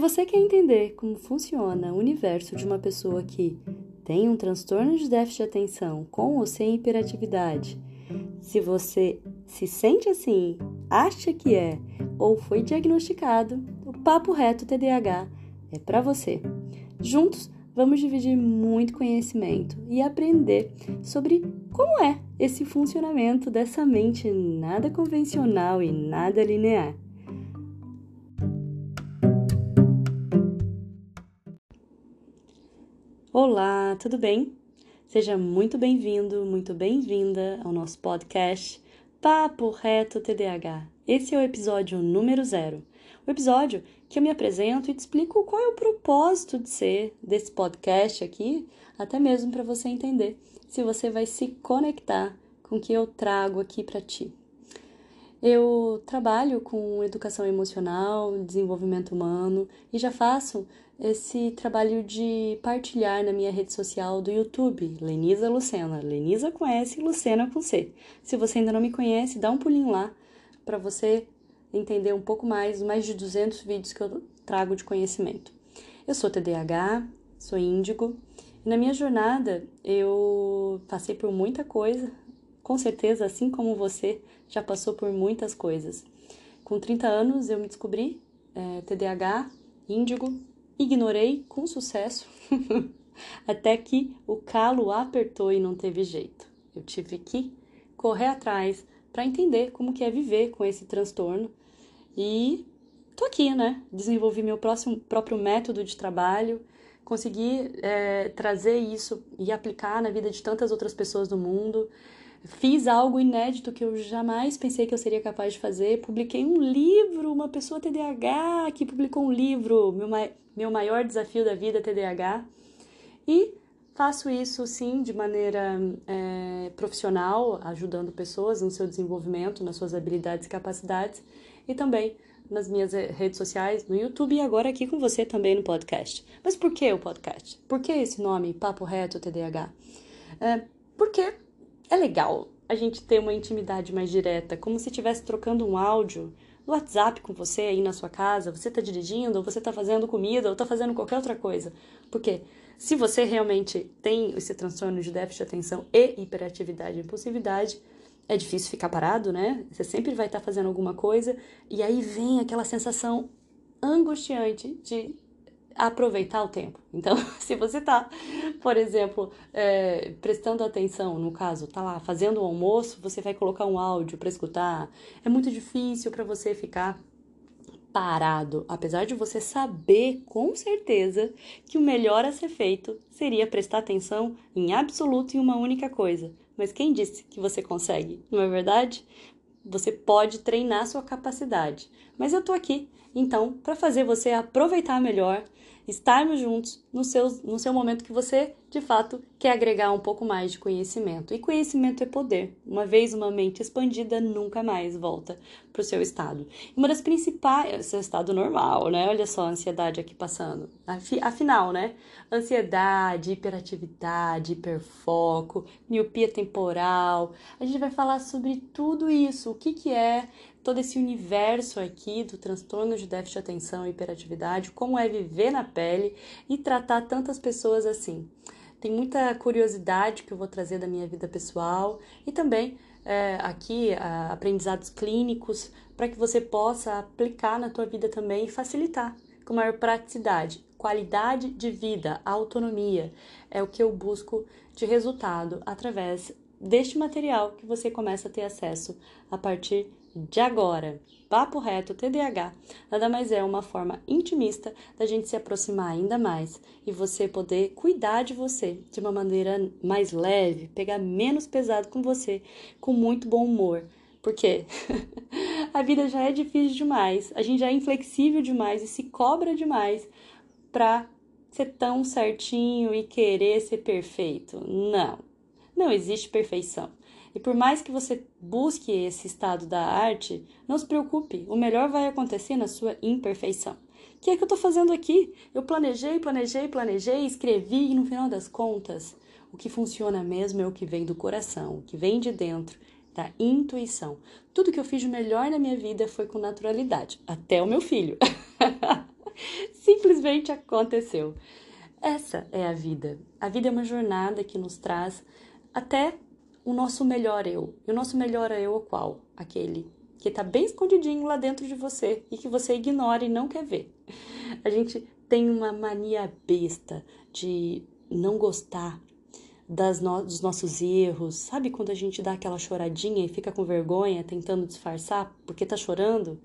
você quer entender como funciona o universo de uma pessoa que tem um transtorno de déficit de atenção com ou sem hiperatividade, se você se sente assim, acha que é ou foi diagnosticado, o Papo Reto TDAH é para você. Juntos, vamos dividir muito conhecimento e aprender sobre como é esse funcionamento dessa mente nada convencional e nada linear. Olá, tudo bem? Seja muito bem-vindo, muito bem-vinda ao nosso podcast Papo Reto TDAH. Esse é o episódio número zero. O episódio que eu me apresento e te explico qual é o propósito de ser desse podcast aqui, até mesmo para você entender se você vai se conectar com o que eu trago aqui para ti. Eu trabalho com educação emocional, desenvolvimento humano e já faço esse trabalho de partilhar na minha rede social do YouTube, Lenisa Lucena. Lenisa conhece Lucena com C. Se você ainda não me conhece, dá um pulinho lá para você entender um pouco mais, mais de 200 vídeos que eu trago de conhecimento. Eu sou TDAH, sou índigo, e na minha jornada eu passei por muita coisa, com certeza, assim como você já passou por muitas coisas. Com 30 anos eu me descobri é, TDAH, índigo, ignorei com sucesso, até que o calo apertou e não teve jeito. Eu tive que correr atrás para entender como que é viver com esse transtorno e tô aqui, né? Desenvolvi meu próximo, próprio método de trabalho, consegui é, trazer isso e aplicar na vida de tantas outras pessoas do mundo. Fiz algo inédito que eu jamais pensei que eu seria capaz de fazer. Publiquei um livro, uma pessoa TDAH que publicou um livro, meu, meu maior desafio da vida TDAH. E faço isso sim de maneira é, profissional, ajudando pessoas no seu desenvolvimento, nas suas habilidades e capacidades, e também nas minhas redes sociais, no YouTube e agora aqui com você também no podcast. Mas por que o podcast? Por que esse nome, Papo Reto TDAH? É, porque é legal a gente ter uma intimidade mais direta, como se estivesse trocando um áudio no WhatsApp com você aí na sua casa, você está dirigindo, ou você está fazendo comida, ou está fazendo qualquer outra coisa. Porque se você realmente tem esse transtorno de déficit de atenção e hiperatividade e impulsividade, é difícil ficar parado, né? Você sempre vai estar tá fazendo alguma coisa e aí vem aquela sensação angustiante de aproveitar o tempo. Então, se você está, por exemplo, é, prestando atenção, no caso, tá lá fazendo o almoço, você vai colocar um áudio para escutar. É muito difícil para você ficar parado, apesar de você saber com certeza que o melhor a ser feito seria prestar atenção em absoluto em uma única coisa. Mas quem disse que você consegue? Não é verdade? Você pode treinar sua capacidade. Mas eu tô aqui, então, para fazer você aproveitar melhor estarmos juntos no seu, no seu momento que você, de fato, quer agregar um pouco mais de conhecimento. E conhecimento é poder. Uma vez uma mente expandida, nunca mais volta para o seu estado. Uma das principais, seu estado normal, né? Olha só a ansiedade aqui passando. Afinal, né? Ansiedade, hiperatividade, hiperfoco, miopia temporal. A gente vai falar sobre tudo isso. O que, que é todo esse universo aqui do transtorno de déficit de atenção e hiperatividade, como é viver na pele e tratar tantas pessoas assim. Tem muita curiosidade que eu vou trazer da minha vida pessoal e também é, aqui aprendizados clínicos para que você possa aplicar na tua vida também e facilitar com maior praticidade, qualidade de vida, autonomia é o que eu busco de resultado através deste material que você começa a ter acesso a partir de agora. Papo reto TDAH nada mais é uma forma intimista da gente se aproximar ainda mais e você poder cuidar de você de uma maneira mais leve, pegar menos pesado com você, com muito bom humor. Porque a vida já é difícil demais, a gente já é inflexível demais e se cobra demais pra ser tão certinho e querer ser perfeito. Não, não existe perfeição. E por mais que você busque esse estado da arte, não se preocupe, o melhor vai acontecer na sua imperfeição. O que é que eu estou fazendo aqui? Eu planejei, planejei, planejei, escrevi e no final das contas, o que funciona mesmo é o que vem do coração, o que vem de dentro, da intuição. Tudo que eu fiz de melhor na minha vida foi com naturalidade, até o meu filho. Simplesmente aconteceu. Essa é a vida. A vida é uma jornada que nos traz até o nosso melhor eu. E o nosso melhor eu é qual? Aquele que está bem escondidinho lá dentro de você e que você ignora e não quer ver. A gente tem uma mania besta de não gostar das no dos nossos erros. Sabe quando a gente dá aquela choradinha e fica com vergonha tentando disfarçar porque tá chorando?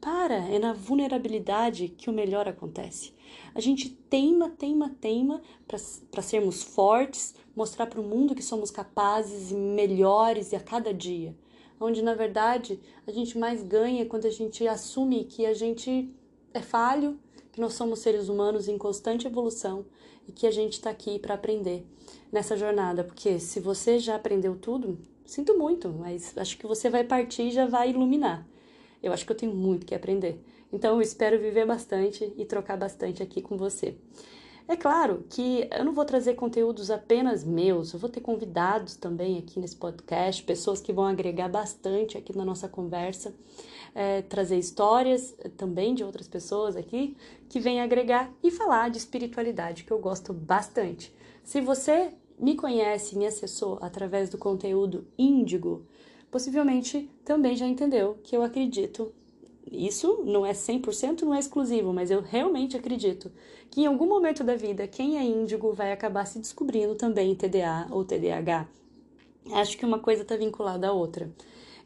Para, é na vulnerabilidade que o melhor acontece. A gente teima, teima, teima para sermos fortes, mostrar para o mundo que somos capazes e melhores a cada dia. Onde na verdade a gente mais ganha quando a gente assume que a gente é falho, que nós somos seres humanos em constante evolução e que a gente está aqui para aprender nessa jornada. Porque se você já aprendeu tudo, sinto muito, mas acho que você vai partir e já vai iluminar. Eu acho que eu tenho muito que aprender. Então eu espero viver bastante e trocar bastante aqui com você. É claro que eu não vou trazer conteúdos apenas meus, eu vou ter convidados também aqui nesse podcast, pessoas que vão agregar bastante aqui na nossa conversa, é, trazer histórias também de outras pessoas aqui que vêm agregar e falar de espiritualidade, que eu gosto bastante. Se você me conhece, me acessou através do conteúdo Índigo, possivelmente também já entendeu que eu acredito. Isso não é 100%, não é exclusivo, mas eu realmente acredito que em algum momento da vida quem é índigo vai acabar se descobrindo também TDA ou TDAH. Acho que uma coisa está vinculada à outra.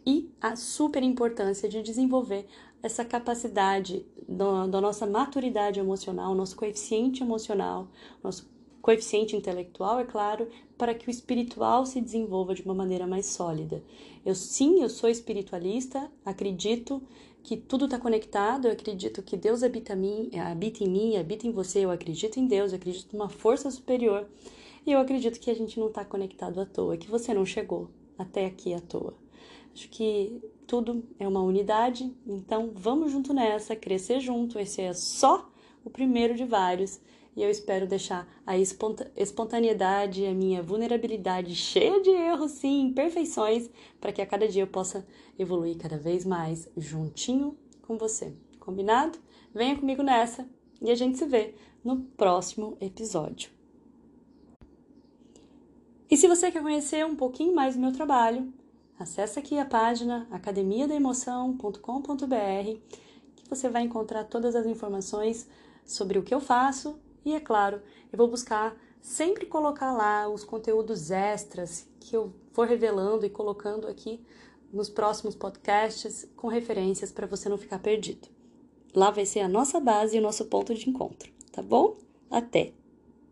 E a super importância de desenvolver essa capacidade da, da nossa maturidade emocional, nosso coeficiente emocional, nosso coeficiente intelectual, é claro, para que o espiritual se desenvolva de uma maneira mais sólida. Eu sim, eu sou espiritualista, acredito que tudo está conectado, eu acredito que Deus habita, mim, habita em mim, habita em você, eu acredito em Deus, eu acredito numa força superior e eu acredito que a gente não está conectado à toa, que você não chegou até aqui à toa. Acho que tudo é uma unidade, então vamos junto nessa, crescer junto. Esse é só o primeiro de vários e eu espero deixar a espontaneidade, a minha vulnerabilidade cheia de erros, sim, imperfeições, para que a cada dia eu possa evoluir cada vez mais juntinho com você. Combinado? Venha comigo nessa e a gente se vê no próximo episódio. E se você quer conhecer um pouquinho mais do meu trabalho, acesse aqui a página academiadaemoção.com.br que você vai encontrar todas as informações sobre o que eu faço e é claro, eu vou buscar sempre colocar lá os conteúdos extras que eu for revelando e colocando aqui nos próximos podcasts com referências para você não ficar perdido. Lá vai ser a nossa base e o nosso ponto de encontro, tá bom? Até!